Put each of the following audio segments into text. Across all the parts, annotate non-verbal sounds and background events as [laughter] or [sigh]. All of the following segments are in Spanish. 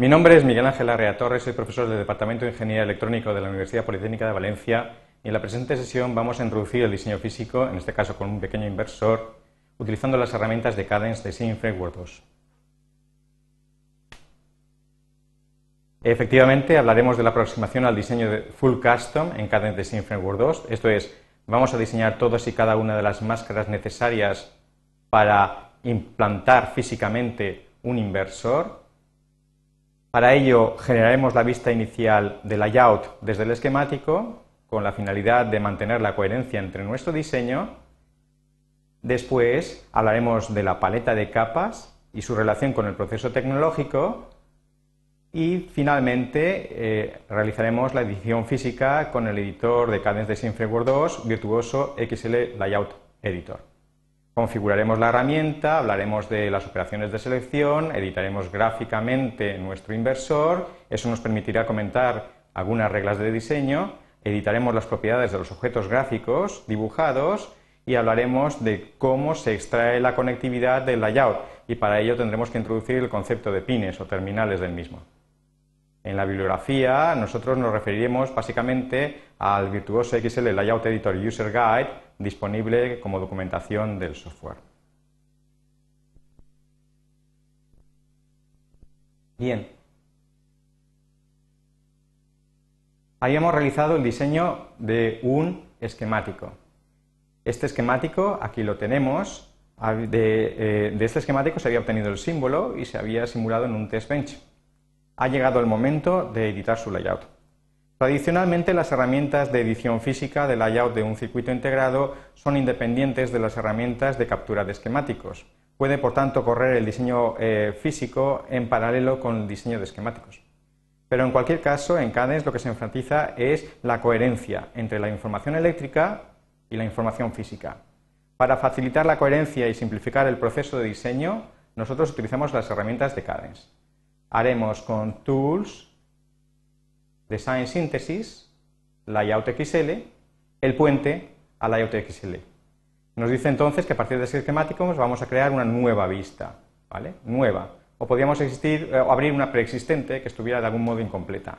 Mi nombre es Miguel Ángel Arrea Torres, soy profesor del Departamento de Ingeniería Electrónica de la Universidad Politécnica de Valencia y en la presente sesión vamos a introducir el diseño físico, en este caso con un pequeño inversor, utilizando las herramientas de Cadence Design Framework 2. Efectivamente, hablaremos de la aproximación al diseño de Full Custom en Cadence Design Framework 2, esto es, vamos a diseñar todas y cada una de las máscaras necesarias para implantar físicamente un inversor. Para ello generaremos la vista inicial de layout desde el esquemático con la finalidad de mantener la coherencia entre nuestro diseño. Después hablaremos de la paleta de capas y su relación con el proceso tecnológico y finalmente eh, realizaremos la edición física con el editor de Cadence Design Framework 2, Virtuoso XL Layout Editor. Configuraremos la herramienta, hablaremos de las operaciones de selección, editaremos gráficamente nuestro inversor, eso nos permitirá comentar algunas reglas de diseño, editaremos las propiedades de los objetos gráficos dibujados y hablaremos de cómo se extrae la conectividad del layout y para ello tendremos que introducir el concepto de pines o terminales del mismo. En la bibliografía nosotros nos referiremos básicamente al virtuoso XL Layout Editor User Guide disponible como documentación del software. Bien. Habíamos realizado el diseño de un esquemático. Este esquemático, aquí lo tenemos, eh, de este esquemático se había obtenido el símbolo y se había simulado en un test bench ha llegado el momento de editar su layout. Tradicionalmente las herramientas de edición física de layout de un circuito integrado son independientes de las herramientas de captura de esquemáticos. Puede, por tanto, correr el diseño eh, físico en paralelo con el diseño de esquemáticos. Pero en cualquier caso, en Cadence lo que se enfatiza es la coherencia entre la información eléctrica y la información física. Para facilitar la coherencia y simplificar el proceso de diseño, nosotros utilizamos las herramientas de Cadence haremos con Tools, Design Synthesis, Layout XL, el puente a Layout XL. Nos dice entonces que a partir de ese esquemático vamos a crear una nueva vista, ¿vale? Nueva. O podríamos existir, eh, o abrir una preexistente que estuviera de algún modo incompleta.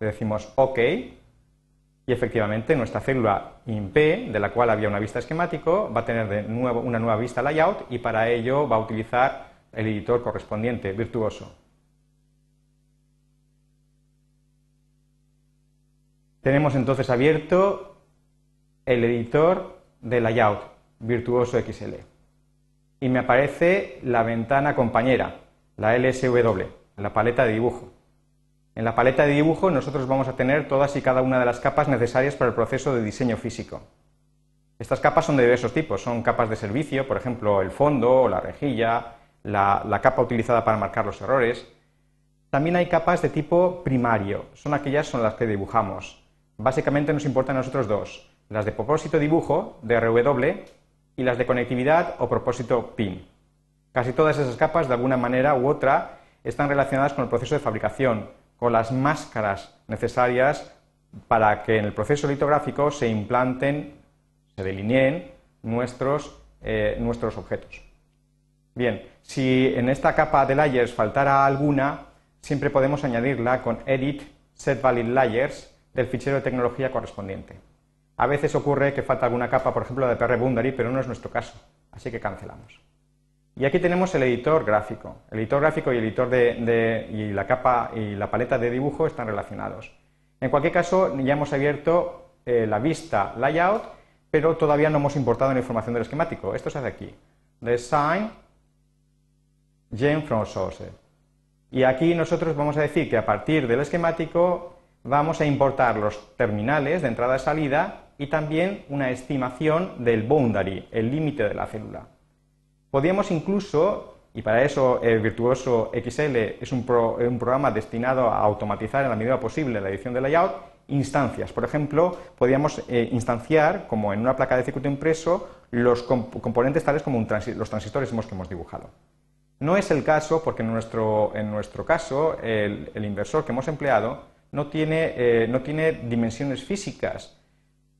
Le decimos OK y efectivamente nuestra célula INP, de la cual había una vista esquemático, va a tener de nuevo una nueva vista layout y para ello va a utilizar el editor correspondiente, virtuoso. Tenemos entonces abierto el editor de layout Virtuoso XL y me aparece la ventana compañera, la LSW, la paleta de dibujo. En la paleta de dibujo nosotros vamos a tener todas y cada una de las capas necesarias para el proceso de diseño físico. Estas capas son de diversos tipos, son capas de servicio, por ejemplo el fondo o la rejilla, la, la capa utilizada para marcar los errores. También hay capas de tipo primario, son aquellas son las que dibujamos. Básicamente nos importan a nosotros dos, las de propósito dibujo, de RW, y las de conectividad o propósito PIN. Casi todas esas capas, de alguna manera u otra, están relacionadas con el proceso de fabricación, con las máscaras necesarias para que en el proceso litográfico se implanten, se delineen nuestros, eh, nuestros objetos. Bien, si en esta capa de layers faltara alguna, siempre podemos añadirla con edit set valid layers del fichero de tecnología correspondiente. A veces ocurre que falta alguna capa, por ejemplo, de PR Boundary, pero no es nuestro caso, así que cancelamos. Y aquí tenemos el editor gráfico. El editor gráfico y el editor de, la capa y la paleta de dibujo están relacionados. En cualquier caso, ya hemos abierto eh, la vista layout, pero todavía no hemos importado la información del esquemático. Esto se hace aquí. Design, gen from source. Y aquí nosotros vamos a decir que a partir del esquemático vamos a importar los terminales de entrada y salida y también una estimación del boundary, el límite de la célula. Podríamos incluso, y para eso el Virtuoso XL es un, programa destinado a automatizar en la medida posible la edición de layout, instancias. Por ejemplo, podríamos eh, instanciar, como en una placa de circuito impreso, los componentes tales como los transistores que hemos dibujado. No es el caso porque en nuestro, caso el inversor que hemos empleado no tiene, eh, no tiene dimensiones físicas,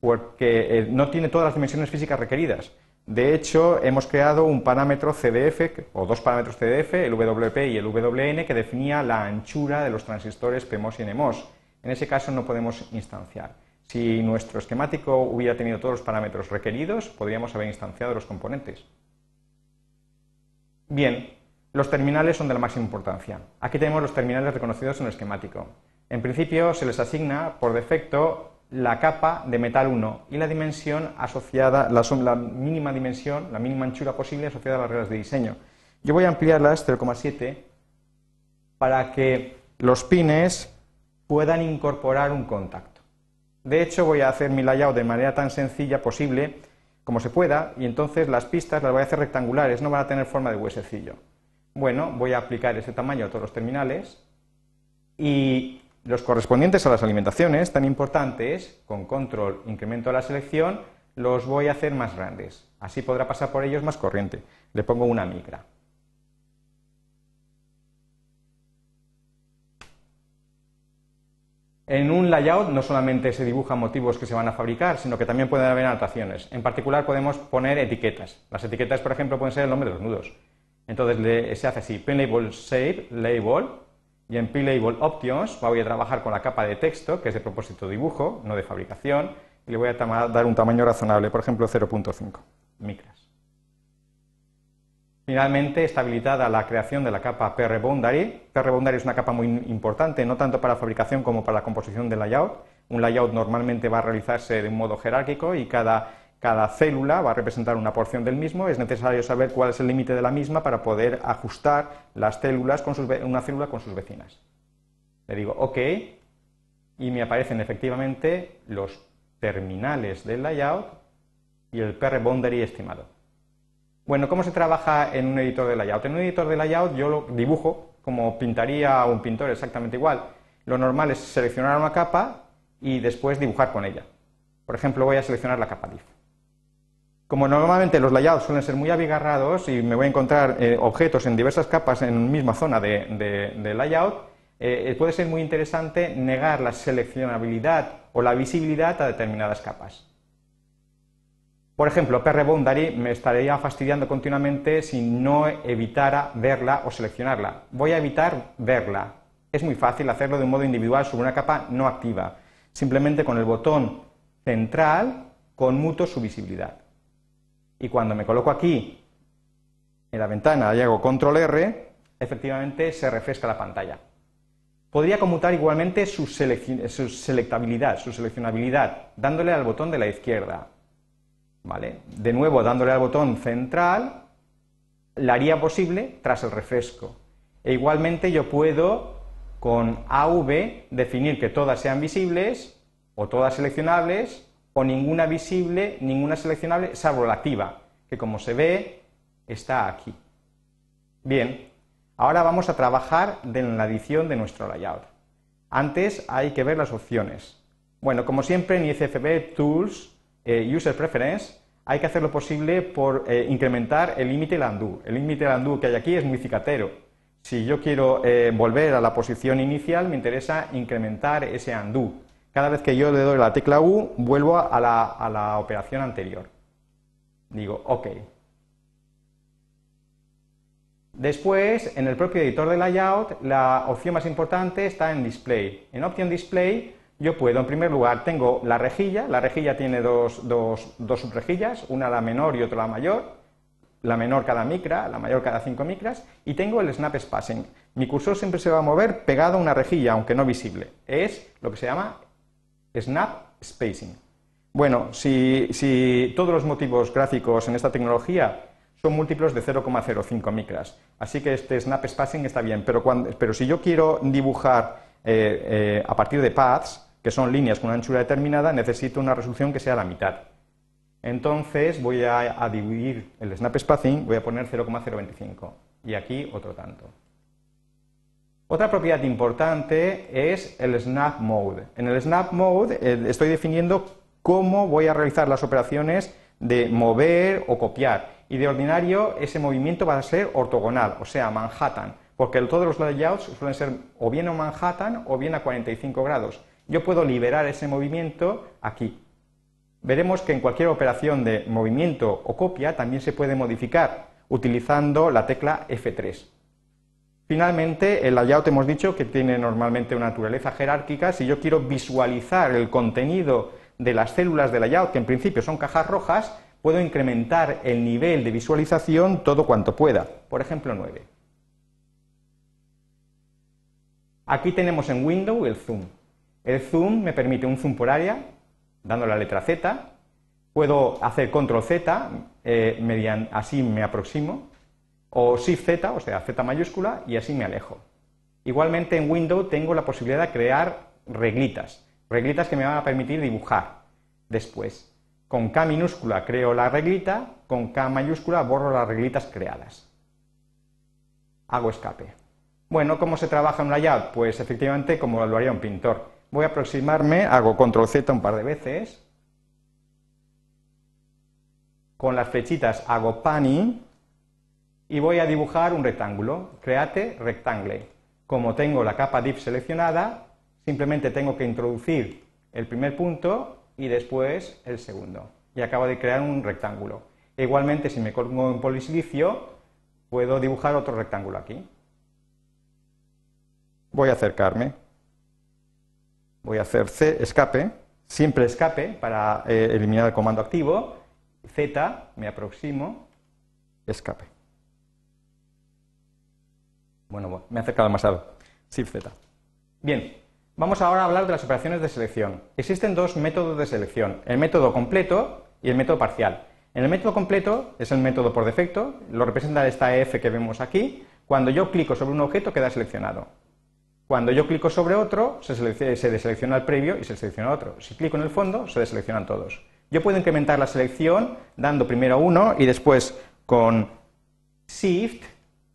porque eh, no tiene todas las dimensiones físicas requeridas. De hecho, hemos creado un parámetro CDF, o dos parámetros CDF, el WP y el WN, que definía la anchura de los transistores PMOS y NMOS. En ese caso no podemos instanciar. Si nuestro esquemático hubiera tenido todos los parámetros requeridos, podríamos haber instanciado los componentes. Bien, los terminales son de la máxima importancia. Aquí tenemos los terminales reconocidos en el esquemático. En principio se les asigna por defecto la capa de metal 1 y la dimensión asociada, la, mínima dimensión, la mínima anchura posible asociada a las reglas de diseño. Yo voy a ampliarlas 0,7 para que los pines puedan incorporar un contacto. De hecho, voy a hacer mi layout de manera tan sencilla posible como se pueda y entonces las pistas las voy a hacer rectangulares, no van a tener forma de huesecillo. Bueno, voy a aplicar ese tamaño a todos los terminales y los correspondientes a las alimentaciones tan importantes, con control incremento la selección, los voy a hacer más grandes. Así podrá pasar por ellos más corriente. Le pongo una micra. En un layout no solamente se dibujan motivos que se van a fabricar, sino que también pueden haber anotaciones. En particular podemos poner etiquetas. Las etiquetas, por ejemplo, pueden ser el nombre de los nudos. Entonces se hace así, pin label shape, label, y en P-Label Options voy a trabajar con la capa de texto, que es de propósito dibujo, no de fabricación, y le voy a dar un tamaño razonable, por ejemplo 0.5 micras. Finalmente está habilitada la creación de la capa PR Boundary. PR Boundary es una capa muy importante, no tanto para fabricación como para la composición del layout. Un layout normalmente va a realizarse de un modo jerárquico y cada cada célula va a representar una porción del mismo, es necesario saber cuál es el límite de la misma para poder ajustar las células con una célula con sus vecinas. Le digo OK y me aparecen efectivamente los terminales del layout y el PR boundary estimado. Bueno, ¿cómo se trabaja en un editor de layout? En un editor de layout yo lo dibujo como pintaría un pintor exactamente igual. Lo normal es seleccionar una capa y después dibujar con ella. Por ejemplo, voy a seleccionar la capa div. Como normalmente los layouts suelen ser muy abigarrados y me voy a encontrar eh, objetos en diversas capas en una misma zona de, layout, eh, puede ser muy interesante negar la seleccionabilidad o la visibilidad a determinadas capas. Por ejemplo, PR Boundary me estaría fastidiando continuamente si no evitara verla o seleccionarla. Voy a evitar verla. Es muy fácil hacerlo de un modo individual sobre una capa no activa. Simplemente con el botón central conmuto su visibilidad y cuando me coloco aquí en la ventana y hago control R, efectivamente se refresca la pantalla. Podría conmutar igualmente su, selectabilidad, su seleccionabilidad, dándole al botón de la izquierda. ¿Vale? De nuevo, dándole al botón central, la haría posible tras el refresco. E igualmente yo puedo con AV definir que todas sean visibles o todas seleccionables o ninguna visible, ninguna seleccionable, salvo la activa, que como se ve está aquí. Bien, ahora vamos a trabajar en la edición de nuestro layout. Antes hay que ver las opciones. Bueno, como siempre en ICFB Tools, eh, User Preference, hay que hacer lo posible por eh, incrementar el límite del undo. El límite del undo que hay aquí es muy cicatero. Si yo quiero eh, volver a la posición inicial, me interesa incrementar ese undo. Cada vez que yo le doy la tecla U, vuelvo a la, operación anterior. Digo OK. Después, en el propio editor de layout, la opción más importante está en Display. En Option Display, yo puedo, en primer lugar, tengo la rejilla. La rejilla tiene dos, subrejillas, una la menor y otra la mayor. La menor cada micra, la mayor cada 5 micras. Y tengo el Snap Spacing. Mi cursor siempre se va a mover pegado a una rejilla, aunque no visible. Es lo que se llama Snap Spacing. Bueno, si, todos los motivos gráficos en esta tecnología son múltiplos de 0,05 micras, así que este Snap Spacing está bien, pero, pero si yo quiero dibujar eh, eh, a partir de paths, que son líneas con una anchura determinada, necesito una resolución que sea la mitad. Entonces voy a, a dividir el Snap Spacing, voy a poner 0,025 y aquí otro tanto. Otra propiedad importante es el Snap Mode. En el Snap Mode eh, estoy definiendo cómo voy a realizar las operaciones de mover o copiar. Y de ordinario ese movimiento va a ser ortogonal, o sea, Manhattan, porque todos los layouts suelen ser o bien a Manhattan o bien a 45 grados. Yo puedo liberar ese movimiento aquí. veremos que en cualquier operación de movimiento o copia también se puede modificar utilizando la tecla F3. Finalmente, el layout hemos dicho que tiene normalmente una naturaleza jerárquica. Si yo quiero visualizar el contenido de las células del layout, que en principio son cajas rojas, puedo incrementar el nivel de visualización todo cuanto pueda. Por ejemplo, 9. Aquí tenemos en Windows el zoom. El zoom me permite un zoom por área, dando la letra Z. Puedo hacer control Z, eh, así me aproximo o Shift Z, o sea, Z mayúscula, y así me alejo. Igualmente en Windows tengo la posibilidad de crear reglitas, reglitas que me van a permitir dibujar después. Con K minúscula creo la reglita, con K mayúscula borro las reglitas creadas. Hago escape. Bueno, ¿cómo se trabaja en un layout? Pues efectivamente como lo haría un pintor. Voy a aproximarme, hago control Z un par de veces. Con las flechitas hago panning y voy a dibujar un rectángulo. Create rectangle. Como tengo la capa div seleccionada, simplemente tengo que introducir el primer punto y después el segundo. Y acabo de crear un rectángulo. igualmente, si me colgo en polisilicio, puedo dibujar otro rectángulo aquí. Voy a acercarme. Voy a hacer C, escape, siempre escape para eh, eliminar el comando activo. Z, me aproximo, escape. Bueno, me he acercado demasiado. Shift Z. Bien, vamos ahora a hablar de las operaciones de selección. Existen dos métodos de selección, el método completo y el método parcial. En el método completo es el método por defecto, lo representa esta F que vemos aquí. Cuando yo clico sobre un objeto queda seleccionado. Cuando yo clico sobre otro, se, se deselecciona el previo y se selecciona otro. Si clico en el fondo, se deseleccionan todos. Yo puedo incrementar la selección dando primero uno y después con Shift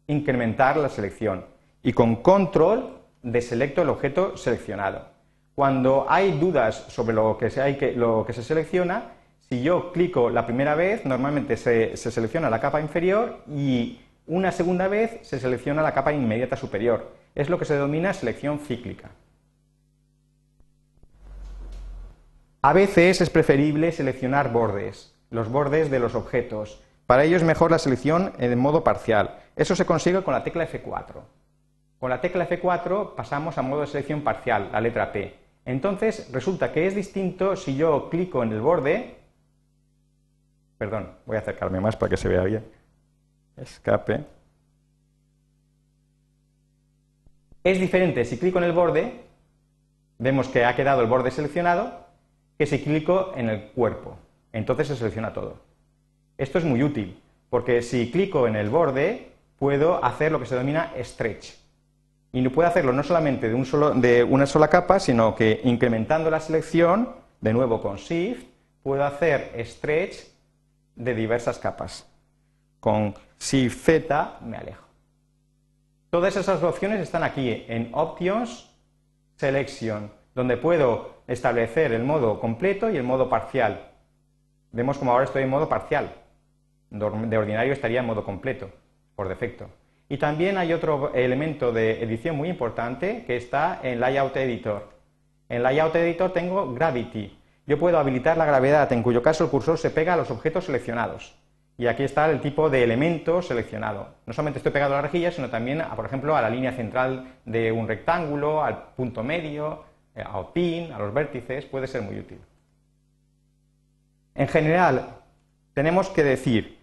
incrementar la selección y con control deselecto el objeto seleccionado. Cuando hay dudas sobre lo que se, lo que se selecciona, si yo clico la primera vez, normalmente se selecciona la capa inferior y una segunda vez se selecciona la capa inmediata superior. Es lo que se denomina selección cíclica. A veces es preferible seleccionar bordes, los bordes de los objetos. Para ello es mejor la selección en modo parcial. Eso se consigue con la tecla F4. Con la tecla F4 pasamos a modo de selección parcial, la letra P. Entonces resulta que es distinto si yo clico en el borde, perdón, voy a acercarme más para que se vea bien, escape, es diferente si clico en el borde, vemos que ha quedado el borde seleccionado, que si clico en el cuerpo, entonces se selecciona todo. Esto es muy útil, porque si clico en el borde, puedo hacer lo que se denomina stretch. Y puedo hacerlo no solamente de, de una sola capa, sino que incrementando la selección, de nuevo con Shift, puedo hacer stretch de diversas capas. Con Shift Z me alejo. Todas esas opciones están aquí en Options, Selection, donde puedo establecer el modo completo y el modo parcial. Vemos como ahora estoy en modo parcial. De ordinario estaría en modo completo por defecto. Y también hay otro elemento de edición muy importante que está en Layout Editor. En Layout Editor tengo Gravity. Yo puedo habilitar la gravedad, en cuyo caso el cursor se pega a los objetos seleccionados. Y aquí está el tipo de elemento seleccionado. No solamente estoy pegado a la rejilla, sino también, a, por ejemplo, a la línea central de un rectángulo, al punto medio, eh, a pin, a los vértices, puede ser muy útil. En general, tenemos que decir,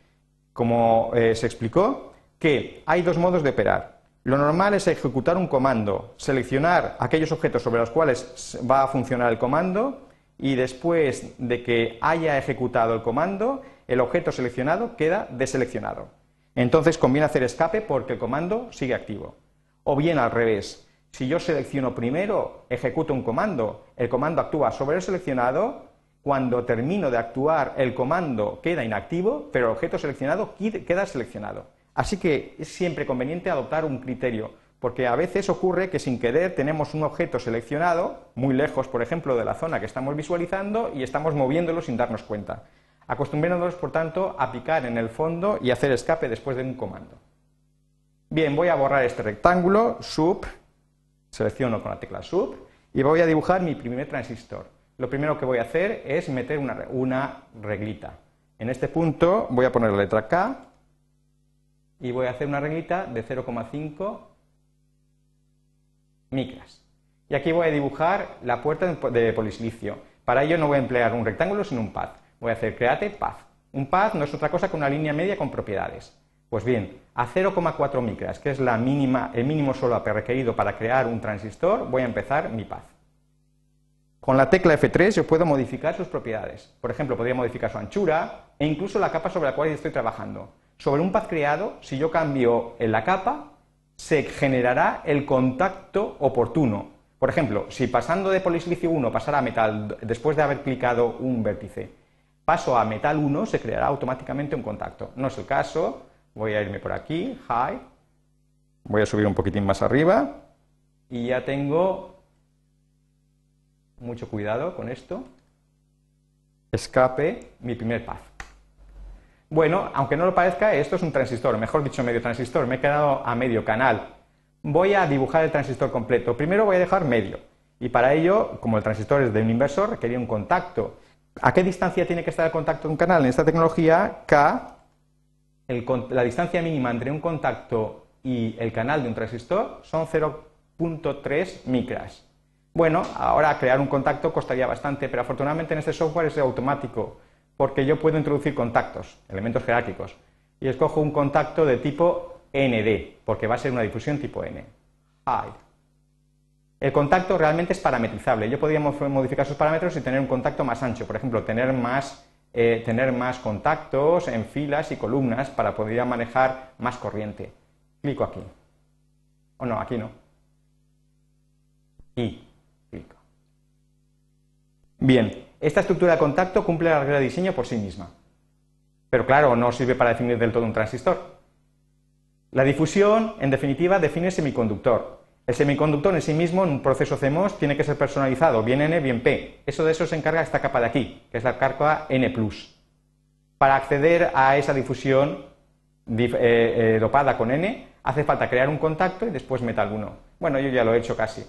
como eh, se explicó, que hay dos modos de operar. Lo normal es ejecutar un comando, seleccionar aquellos objetos sobre los cuales va a funcionar el comando y después de que haya ejecutado el comando, el objeto seleccionado queda deseleccionado. Entonces conviene hacer escape porque el comando sigue activo. O bien al revés, si yo selecciono primero, ejecuto un comando, el comando actúa sobre el seleccionado, cuando termino de actuar el comando queda inactivo, pero el objeto seleccionado queda seleccionado. Así que es siempre conveniente adoptar un criterio, porque a veces ocurre que sin querer tenemos un objeto seleccionado, muy lejos, por ejemplo, de la zona que estamos visualizando y estamos moviéndolo sin darnos cuenta. Acostumbrémonos, por tanto, a picar en el fondo y hacer escape después de un comando. Bien, voy a borrar este rectángulo, sub, selecciono con la tecla sub, y voy a dibujar mi primer transistor. Lo primero que voy a hacer es meter una, reglita. En este punto voy a poner la letra K y voy a hacer una reglita de 0,5 micras. Y aquí voy a dibujar la puerta de polisilicio. Para ello no voy a emplear un rectángulo, sino un path. Voy a hacer create path. Un path no es otra cosa que una línea media con propiedades. Pues bien, a 0,4 micras, que es el mínimo solap requerido para crear un transistor, voy a empezar mi path. Con la tecla F3 yo puedo modificar sus propiedades. Por ejemplo, podría modificar su anchura e incluso la capa sobre la cual estoy trabajando. Sobre un path creado, si yo cambio en la capa, se generará el contacto oportuno. Por ejemplo, si pasando de polisilicio 1 pasara a metal después de haber clicado un vértice, paso a metal 1, se creará automáticamente un contacto. No es el caso, voy a irme por aquí, high, voy a subir un poquitín más arriba y ya tengo mucho cuidado con esto, escape mi primer path. Bueno, aunque no lo parezca, esto es un transistor, mejor dicho, medio transistor. Me he quedado a medio canal. Voy a dibujar el transistor completo. Primero voy a dejar medio. Y para ello, como el transistor es de un inversor, requería un contacto. ¿A qué distancia tiene que estar el contacto de un canal? En esta tecnología, K, la distancia mínima entre un contacto y el canal de un transistor son 0.3 micras. Bueno, ahora crear un contacto costaría bastante, pero afortunadamente en este software es automático porque yo puedo introducir contactos, elementos jerárquicos, y escojo un contacto de tipo ND, porque va a ser una difusión tipo N. El contacto realmente es parametrizable. Yo podría modificar sus parámetros y tener un contacto más ancho, por ejemplo, tener más, eh, tener más contactos en filas y columnas para poder manejar más corriente. Clico aquí. O no, aquí no. Y. Bien, esta estructura de contacto cumple la regla de diseño por sí misma. Pero claro, no sirve para definir del todo un transistor. La difusión, en definitiva, define semiconductor. El semiconductor en sí mismo, en un proceso CMOS, tiene que ser personalizado, bien N, bien P. Eso de eso se encarga esta capa de aquí, que es la capa N+. Para acceder a esa difusión eh, eh, dopada con N, hace falta crear un contacto y después metal 1. Bueno, yo ya lo he hecho casi.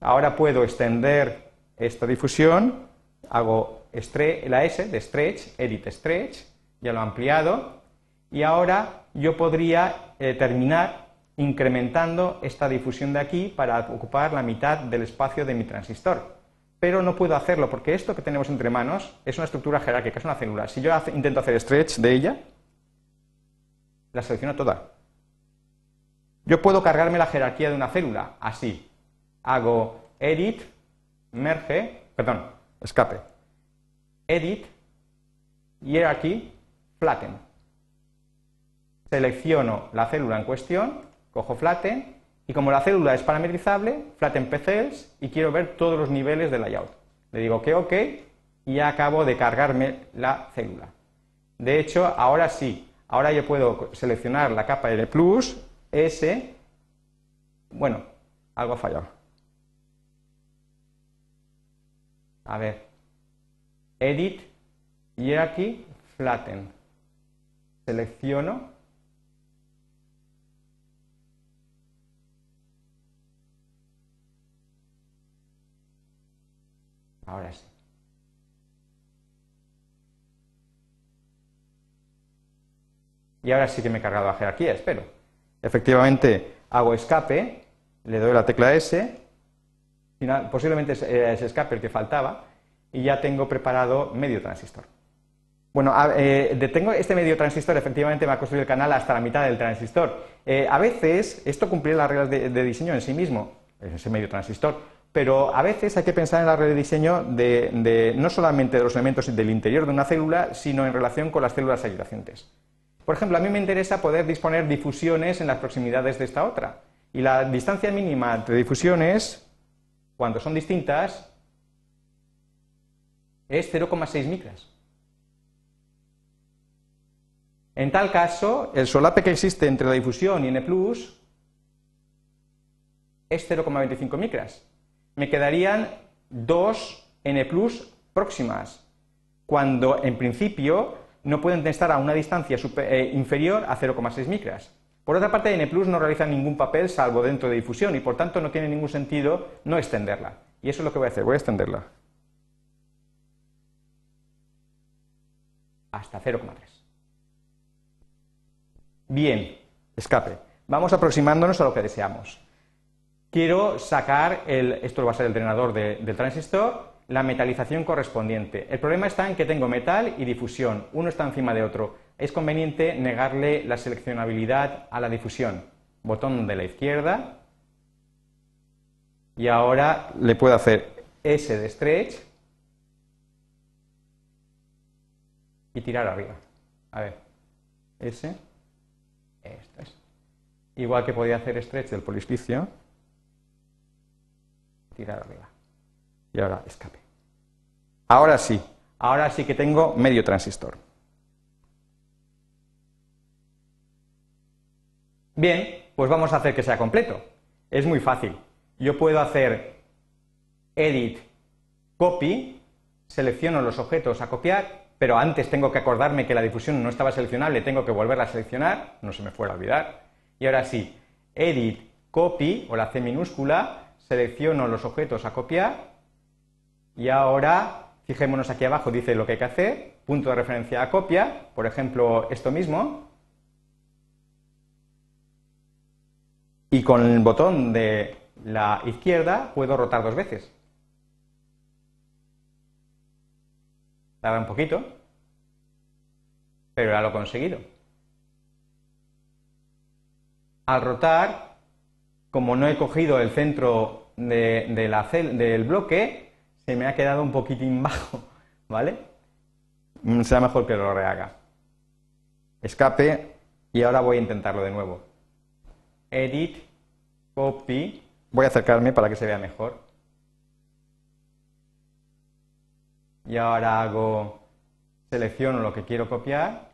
Ahora puedo extender esta difusión hago la S de stretch, edit stretch, ya lo he ampliado, y ahora yo podría eh, terminar incrementando esta difusión de aquí para ocupar la mitad del espacio de mi transistor. Pero no puedo hacerlo porque esto que tenemos entre manos es una estructura jerárquica, es una célula. Si yo intento hacer stretch de ella, la selecciono toda. Yo puedo cargarme la jerarquía de una célula, así. Hago edit, merge, perdón, escape. Edit, Hierarchy, Flatten. Selecciono la célula en cuestión, cojo Flatten, y como la célula es parametrizable, Flatten pcells y quiero ver todos los niveles de layout. Le digo que OK y acabo de cargarme la célula. De hecho, ahora sí, ahora yo puedo seleccionar la capa L+, S, bueno, algo ha fallado. A ver, Edit, Hierarchy, Flatten. Selecciono. Ahora sí. Y ahora sí que me he cargado la jerarquía, espero. Efectivamente, hago escape, le doy la tecla S, posiblemente es ese escape el que faltaba, y ya tengo preparado medio transistor. Bueno, eh, este medio transistor, efectivamente me ha construido el canal hasta la mitad del transistor. Eh, a veces, esto cumple las reglas de, diseño en sí mismo, ese medio transistor, pero a veces hay que pensar en la regla de diseño de, no solamente de los elementos del interior de una célula, sino en relación con las células adyacentes. Por ejemplo, a mí me interesa poder disponer difusiones en las proximidades de esta otra. Y la distancia mínima entre difusiones, cuando son distintas, es 0,6 micras. En tal caso, el solape que existe entre la difusión y N+, es 0,25 micras. Me quedarían dos N+, próximas, cuando en principio no pueden estar a una distancia eh, inferior a 0,6 micras. Por otra parte, N no realiza ningún papel salvo dentro de difusión y por tanto no tiene ningún sentido no extenderla. Y eso es lo que voy a hacer, voy a extenderla. Hasta 0,3. Bien, escape. Vamos aproximándonos a lo que deseamos. Quiero sacar el, esto va a ser el drenador del transistor, la metalización correspondiente. El problema está en que tengo metal y difusión, uno está encima de otro. Es conveniente negarle la seleccionabilidad a la difusión. Botón de la izquierda. Y ahora le puedo hacer S de stretch y tirar arriba. A ver, S, esto es. Igual que podía hacer stretch del polispicio, tirar arriba. Y ahora escape. Ahora sí, ahora sí que tengo medio transistor. Bien, pues vamos a hacer que sea completo. Es muy fácil. Yo puedo hacer edit, copy, selecciono los objetos a copiar, pero antes tengo que acordarme que la difusión no estaba seleccionable, tengo que volverla a seleccionar, no se me fuera a olvidar. Y ahora sí, edit, copy o la C minúscula, selecciono los objetos a copiar y ahora, fijémonos aquí abajo, dice lo que hay que hacer, punto de referencia a copia, por ejemplo, esto mismo, y con el botón de la izquierda puedo rotar dos veces. Tarda un poquito, pero ya lo he conseguido. Al rotar, como no he cogido el centro de, la del bloque, se me ha quedado un poquitín bajo, [laughs] ¿vale? Mm, será mejor que lo rehaga. Escape y ahora voy a intentarlo de nuevo. Edit, copy, voy a acercarme para que se vea mejor. Y ahora hago, selecciono lo que quiero copiar.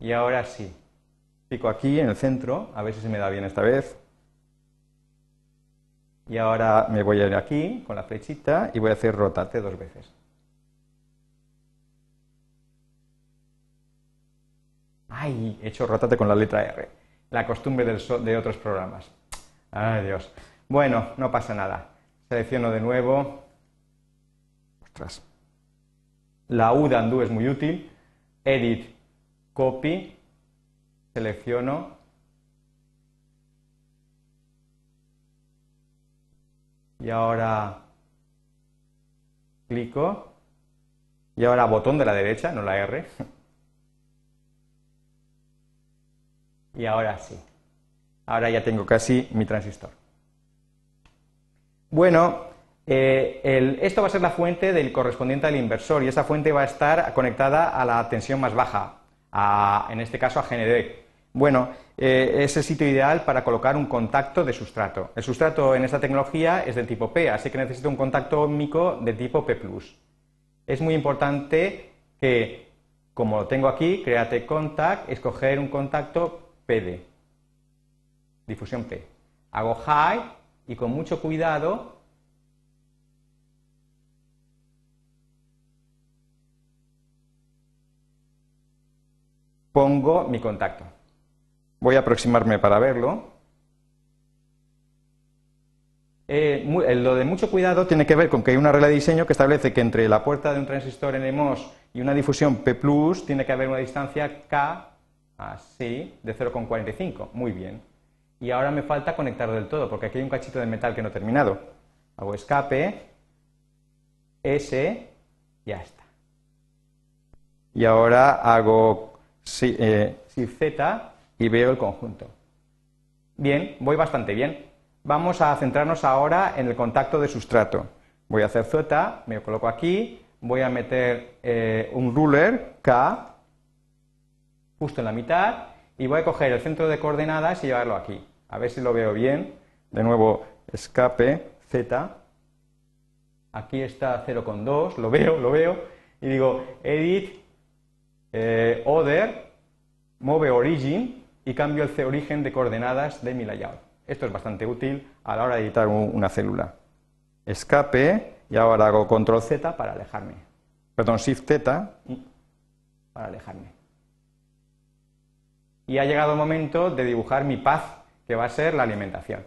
Y ahora sí, pico aquí en el centro, a ver si se me da bien esta vez. Y ahora me voy a ir aquí con la flechita y voy a hacer rotate dos veces. He hecho rotate con la letra R. La costumbre de otros programas. ¡Ay, Dios! Bueno, no pasa nada. Selecciono de nuevo. Ostras. La U de undo es muy útil. Edit, copy selecciono y ahora clico y ahora botón de la derecha, no la R. [laughs] Y ahora sí. Ahora ya tengo casi mi transistor. Bueno, eh, esto va a ser la fuente del correspondiente al inversor y esa fuente va a estar conectada a la tensión más baja, en este caso a GND. Bueno, eh, es el sitio ideal para colocar un contacto de sustrato. El sustrato en esta tecnología es del tipo P, así que necesito un contacto ópmico de tipo P+. Es muy importante que, como lo tengo aquí, Create Contact, escoger un contacto PD, difusión P. Hago High y con mucho cuidado pongo mi contacto. Voy a aproximarme para verlo. Eh, lo de mucho cuidado tiene que ver con que hay una regla de diseño que establece que entre la puerta de un transistor NMOS y una difusión P+, tiene que haber una distancia K, así, de 0,45. Muy bien. Y ahora me falta conectar del todo, porque aquí hay un cachito de metal que no he terminado. Hago escape, S, ya está. Y ahora hago eh, Shift Z y veo el conjunto. Bien, voy bastante bien. Vamos a centrarnos ahora en el contacto de sustrato. Voy a hacer Z, me coloco aquí, voy a meter eh, un ruler K justo en la mitad y voy a coger el centro de coordenadas y llevarlo aquí. A ver si lo veo bien. De nuevo, escape, Z. Aquí está 0,2, lo veo, lo veo. Y digo, edit, eh, order, move origin y cambio el origen de coordenadas de mi layout. Esto es bastante útil a la hora de editar una célula. Escape y ahora hago control Z para alejarme. Perdón, shift Z para alejarme. Y ha llegado el momento de dibujar mi path, que va a ser la alimentación.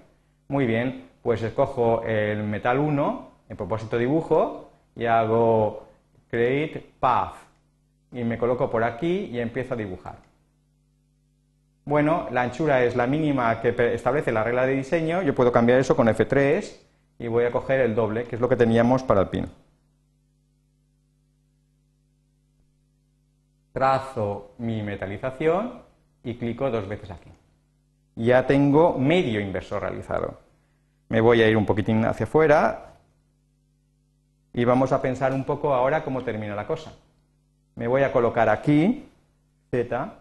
Muy bien, pues escojo el metal 1 en propósito dibujo y hago create path y me coloco por aquí y empiezo a dibujar. Bueno, la anchura es la mínima que establece la regla de diseño, yo puedo cambiar eso con F3 y voy a coger el doble, que es lo que teníamos para el pin. Trazo mi metalización y clico dos veces aquí. Ya tengo medio inversor realizado. Me voy a ir un poquitín hacia afuera y vamos a pensar un poco ahora cómo termina la cosa. Me voy a colocar aquí, Z,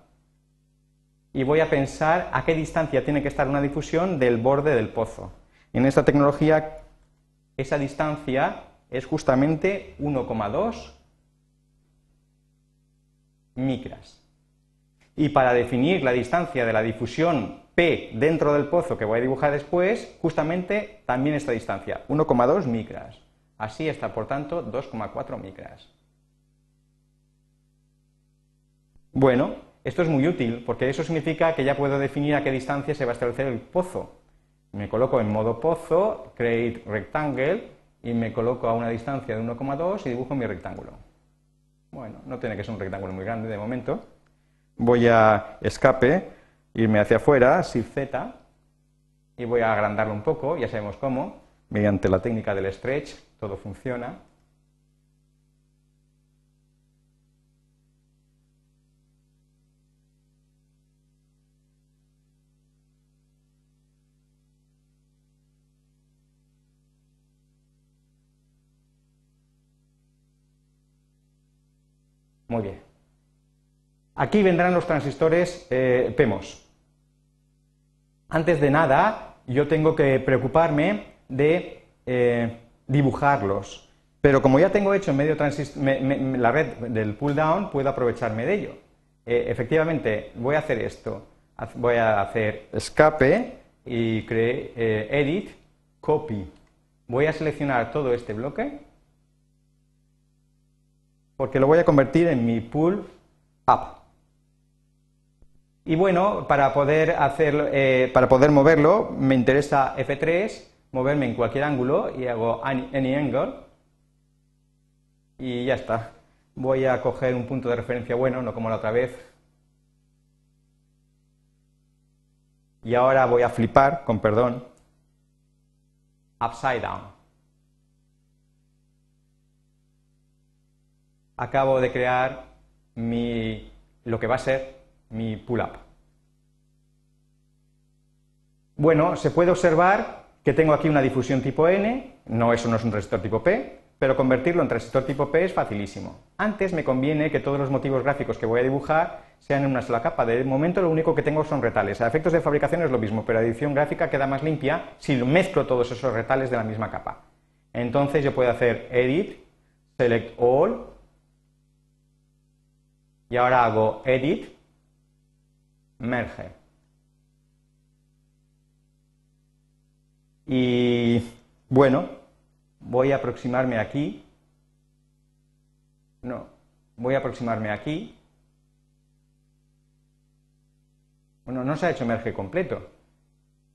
y voy a pensar a qué distancia tiene que estar una difusión del borde del pozo. En esta tecnología, esa distancia es justamente 1,2 micras. Y para definir la distancia de la difusión P dentro del pozo que voy a dibujar después, justamente también esta distancia, 1,2 micras. Así está, por tanto, 2,4 micras. Bueno, esto es muy útil porque eso significa que ya puedo definir a qué distancia se va a establecer el pozo. Me coloco en modo pozo, create rectangle y me coloco a una distancia de 1,2 y dibujo mi rectángulo. Bueno, no tiene que ser un rectángulo muy grande de momento. Voy a escape, irme hacia afuera, Shift Z, y voy a agrandarlo un poco, ya sabemos cómo, mediante la técnica del stretch, todo funciona. Muy bien. Aquí vendrán los transistores eh, PEMOS. Antes de nada, yo tengo que preocuparme de eh, dibujarlos. Pero como ya tengo hecho en medio la red del pull down, puedo aprovecharme de ello. Eh, efectivamente, voy a hacer esto. Voy a hacer escape y edit, copy. Voy a seleccionar todo este bloque porque lo voy a convertir en mi pull up. Y bueno, para poder, hacer, para poder moverlo, me interesa F3 moverme en cualquier ángulo y hago any angle y ya está. Voy a coger un punto de referencia bueno, no como la otra vez. Y ahora voy a flipar, con perdón, upside down. Acabo de crear mi, lo que va a ser mi pull-up. Bueno, se puede observar que tengo aquí una difusión tipo N, no, eso no es un resistor tipo P, pero convertirlo en resistor tipo P es facilísimo. Antes me conviene que todos los motivos gráficos que voy a dibujar sean en una sola capa. De momento lo único que tengo son retales. A efectos de fabricación es lo mismo, pero la edición gráfica queda más limpia si mezclo todos esos retales de la misma capa. Entonces yo puedo hacer Edit, Select All, y ahora hago Edit, Merge. Y bueno, voy a aproximarme aquí. No, voy a aproximarme aquí. Bueno, no se ha hecho merge completo.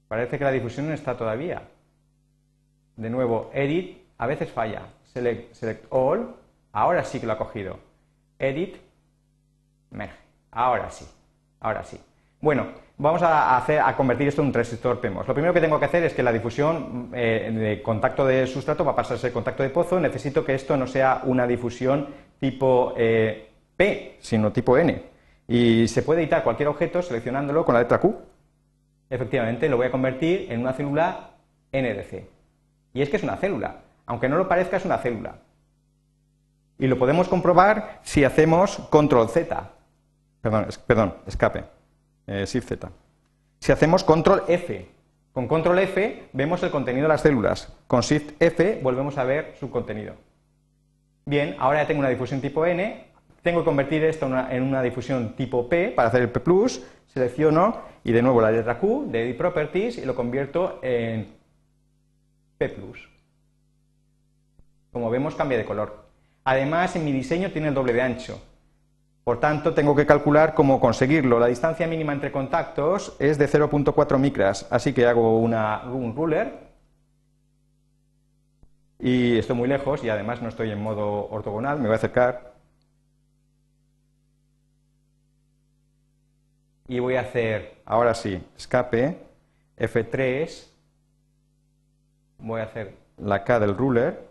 Parece que la difusión no está todavía. De nuevo, edit, a veces falla. Select, select all, ahora sí que lo ha cogido. Edit, merge. Ahora sí, ahora sí. Bueno, vamos a, convertir esto en un resistor PEMOS. Lo primero que tengo que hacer es que la difusión eh, de contacto de sustrato va a pasar a contacto de pozo. Necesito que esto no sea una difusión tipo eh, P, sino tipo N. Y se puede editar cualquier objeto seleccionándolo con la letra Q. Efectivamente, lo voy a convertir en una célula NDC. Y es que es una célula. Aunque no lo parezca, es una célula. Y lo podemos comprobar si hacemos control Z. Perdón, perdón escape eh, Shift Z. Si hacemos control F, con control F vemos el contenido de las células, con Shift F volvemos a ver su contenido. Bien, ahora ya tengo una difusión tipo N, tengo que convertir esto en una difusión tipo P para hacer el P+, selecciono y de nuevo la letra Q de Edit Properties y lo convierto en P+. Como vemos cambia de color. Además en mi diseño tiene el doble de ancho, por tanto, tengo que calcular cómo conseguirlo. La distancia mínima entre contactos es de 0.4 micras, así que hago un ruler Y estoy muy lejos y además no estoy en modo ortogonal, me voy a acercar. Y voy a hacer, ahora sí, escape, F3, voy a hacer la K del ruler,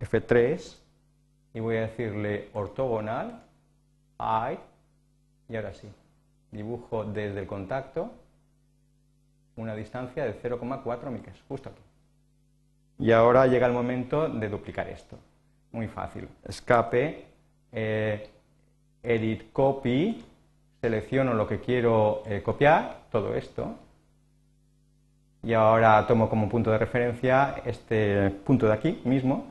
F3, y voy a decirle ortogonal, I, y ahora sí, dibujo desde el contacto una distancia de 0,4 micras, justo aquí. Y ahora llega el momento de duplicar esto. Muy fácil. Escape, eh, edit copy, selecciono lo que quiero eh, copiar, todo esto, y ahora tomo como punto de referencia este punto de aquí mismo,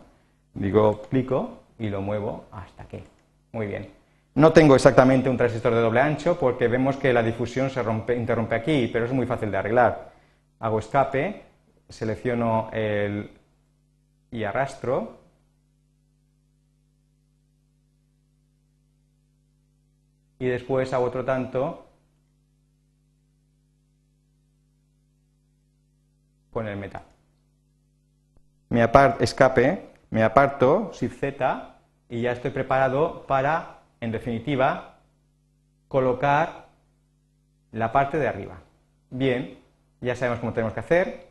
digo clico y lo muevo hasta aquí. Muy bien. No tengo exactamente un transistor de doble ancho porque vemos que la difusión se interrumpe aquí, pero es muy fácil de arreglar. Hago escape, selecciono el y arrastro. Y después hago otro tanto con el metal. Me aparto, escape, me aparto, Shift Z, y ya estoy preparado para, en definitiva, colocar la parte de arriba. Bien, ya sabemos cómo tenemos que hacer.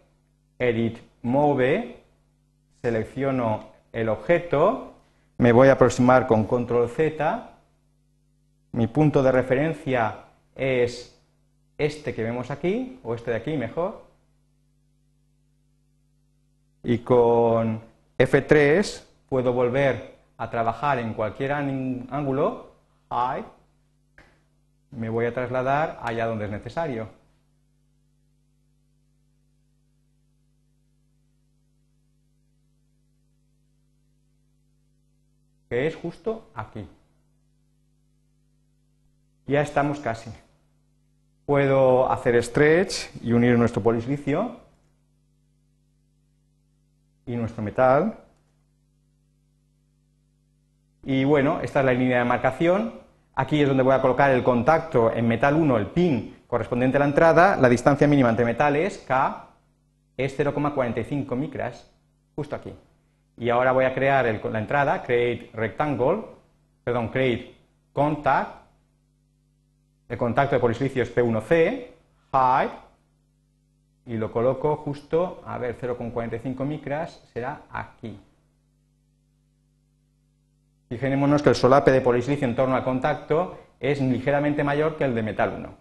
Edit Move, selecciono el objeto, me voy a aproximar con Control Z, mi punto de referencia es este que vemos aquí, o este de aquí mejor, y con F3 puedo volver a trabajar en cualquier ángulo, me voy a trasladar allá donde es necesario. que es justo aquí. Ya estamos casi. Puedo hacer stretch y unir nuestro polisilicio y nuestro metal. Y bueno, esta es la línea de marcación. Aquí es donde voy a colocar el contacto en metal 1, el pin correspondiente a la entrada. La distancia mínima entre metales, K, es 0,45 micras, justo aquí. Y ahora voy a crear la entrada, create rectangle, perdón, create contact, el contacto de polisilicio es P1C, height, y lo coloco justo, a ver, 0,45 micras será aquí. Fijémonos que el solape de polisilicio en torno al contacto es ligeramente mayor que el de metal 1.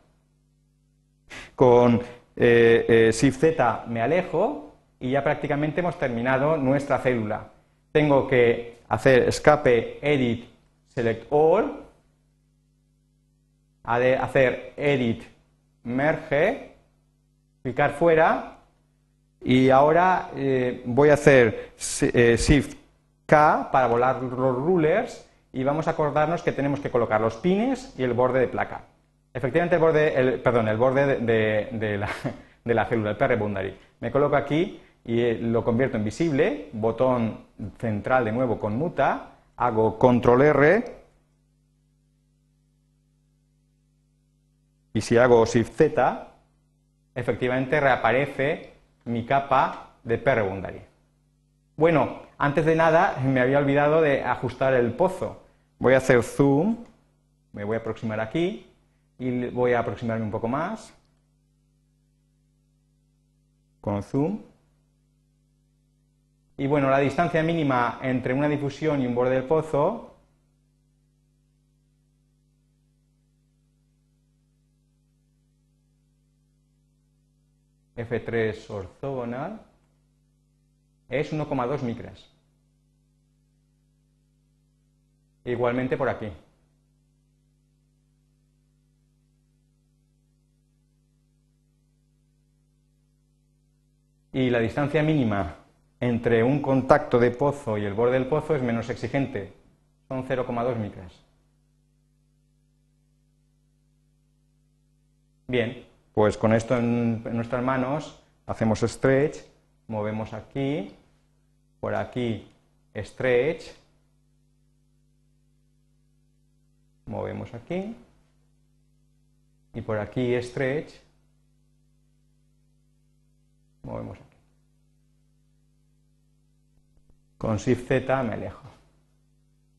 Con eh, eh, Shift Z me alejo y ya prácticamente hemos terminado nuestra célula. Tengo que hacer escape, edit, select all, hacer edit, merge, clicar fuera y ahora eh, voy a hacer eh, Shift K para volar los rulers y vamos a acordarnos que tenemos que colocar los pines y el borde de placa. Efectivamente, el borde, perdón, el borde de, la, [laughs] de la célula, el PR boundary. Me coloco aquí y eh, lo convierto en visible, botón central de nuevo con muta, hago control R y si hago shift Z efectivamente reaparece mi capa de PR boundary. Bueno, antes de nada me había olvidado de ajustar el pozo. Voy a hacer zoom, me voy a aproximar aquí y voy a aproximarme un poco más con zoom. Y bueno, la distancia mínima entre una difusión y un borde del pozo F3 ortogonal es 1,2 micras. Igualmente por aquí. Y la distancia mínima entre un contacto de pozo y el borde del pozo es menos exigente. Son 0,2 micras. Bien, pues con esto en, nuestras manos hacemos stretch, movemos aquí, por aquí stretch, movemos aquí y por aquí stretch, movemos aquí. Con Shift Z me alejo.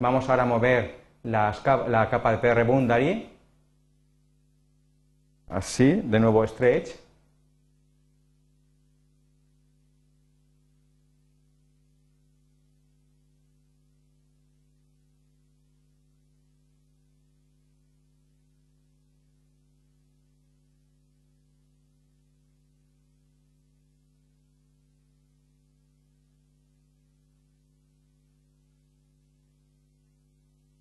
Vamos ahora a mover la capa de PR boundary. Así, de nuevo stretch.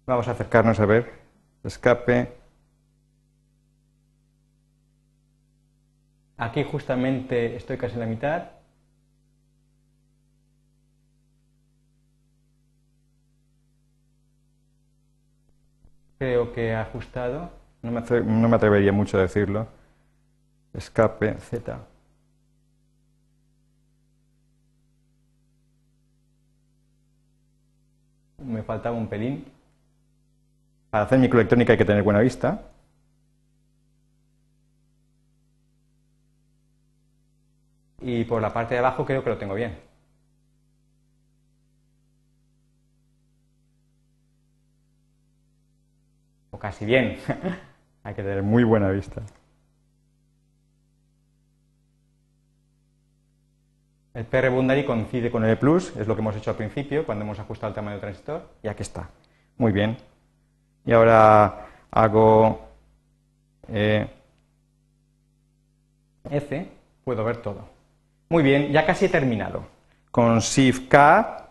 Vamos a acercarnos a ver. Escape. Aquí justamente estoy casi en la mitad. Creo que he ajustado. No me, no me atrevería mucho a decirlo. Escape Z. Me faltaba un pelín. Para hacer microelectrónica hay que tener buena vista. Y por la parte de abajo creo que lo tengo bien. O casi bien. [laughs] hay que tener muy buena vista. El PR Boundary coincide con el plus, es lo que hemos hecho al principio cuando hemos ajustado el tamaño del transistor, y aquí está. Muy bien y ahora hago eh, F, puedo ver todo. Muy bien, ya casi he terminado. Con Shift K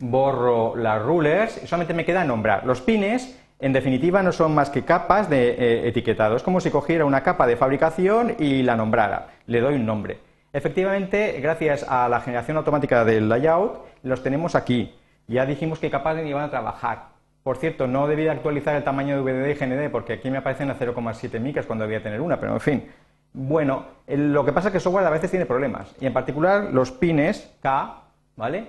borro las rulers y solamente me queda nombrar. Los pines, en definitiva, no son más que capas de eh, etiquetado. Es como si cogiera una capa de fabricación y la nombrara. Le doy un nombre. Efectivamente, gracias a la generación automática del layout, los tenemos aquí. Ya dijimos que capas iban a trabajar. Por cierto, no debía actualizar el tamaño de VDD y GND porque aquí me aparecen a 0,7 micras cuando debía tener una, pero en fin. Bueno, lo que pasa es que el software a veces tiene problemas y en particular los pines K, ¿vale?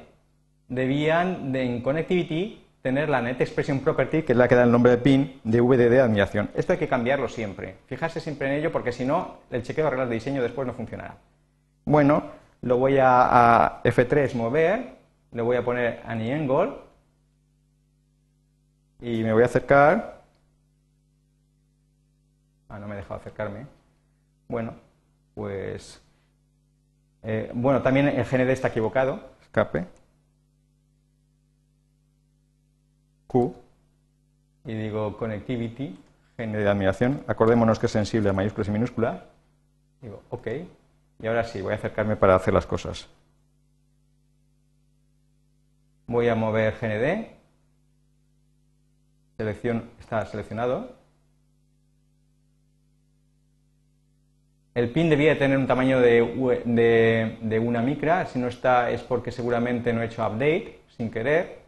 Debían en Connectivity tener la Net Expression Property, que es la que da el nombre de pin de VDD de admiración. Esto hay que cambiarlo siempre. Fijarse siempre en ello porque si no, el chequeo de reglas de diseño después no funcionará. Bueno, lo voy a, a F3 mover, le voy a poner Angle y me voy a acercar. Ah, no me he dejado acercarme. Bueno, pues. Eh, bueno, también el GND está equivocado. Escape. Q. Y digo connectivity, GND de admiración. Acordémonos que es sensible a mayúsculas y minúsculas. Digo, OK. Y ahora sí, voy a acercarme para hacer las cosas. Voy a mover GND selección está seleccionado. El pin debía tener un tamaño de, una micra, si no está es porque seguramente no he hecho update sin querer.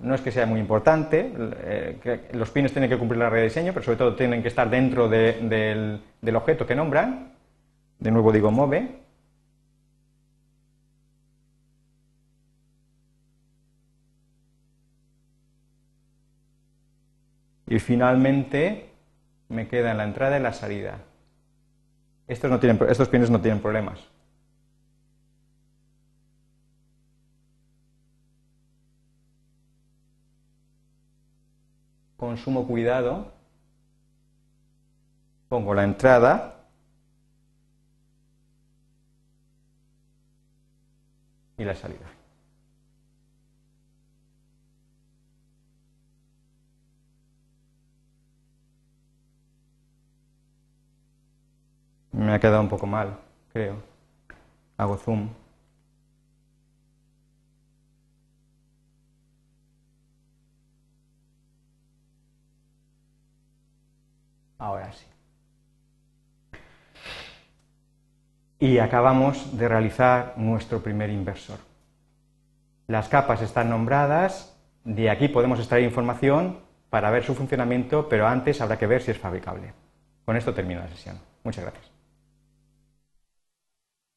No es que sea muy importante, eh, los pines tienen que cumplir la regla de diseño, pero sobre todo tienen que estar dentro del, objeto que nombran. De nuevo digo move. Y finalmente me queda en la entrada y la salida. Estos, no tienen, estos pines no tienen problemas. Con sumo cuidado pongo la entrada y la salida. Me ha quedado un poco mal, creo. Hago zoom. Ahora sí. Y acabamos de realizar nuestro primer inversor. Las capas están nombradas, de aquí podemos extraer información para ver su funcionamiento, pero antes habrá que ver si es fabricable. Con esto termino la sesión. Muchas gracias.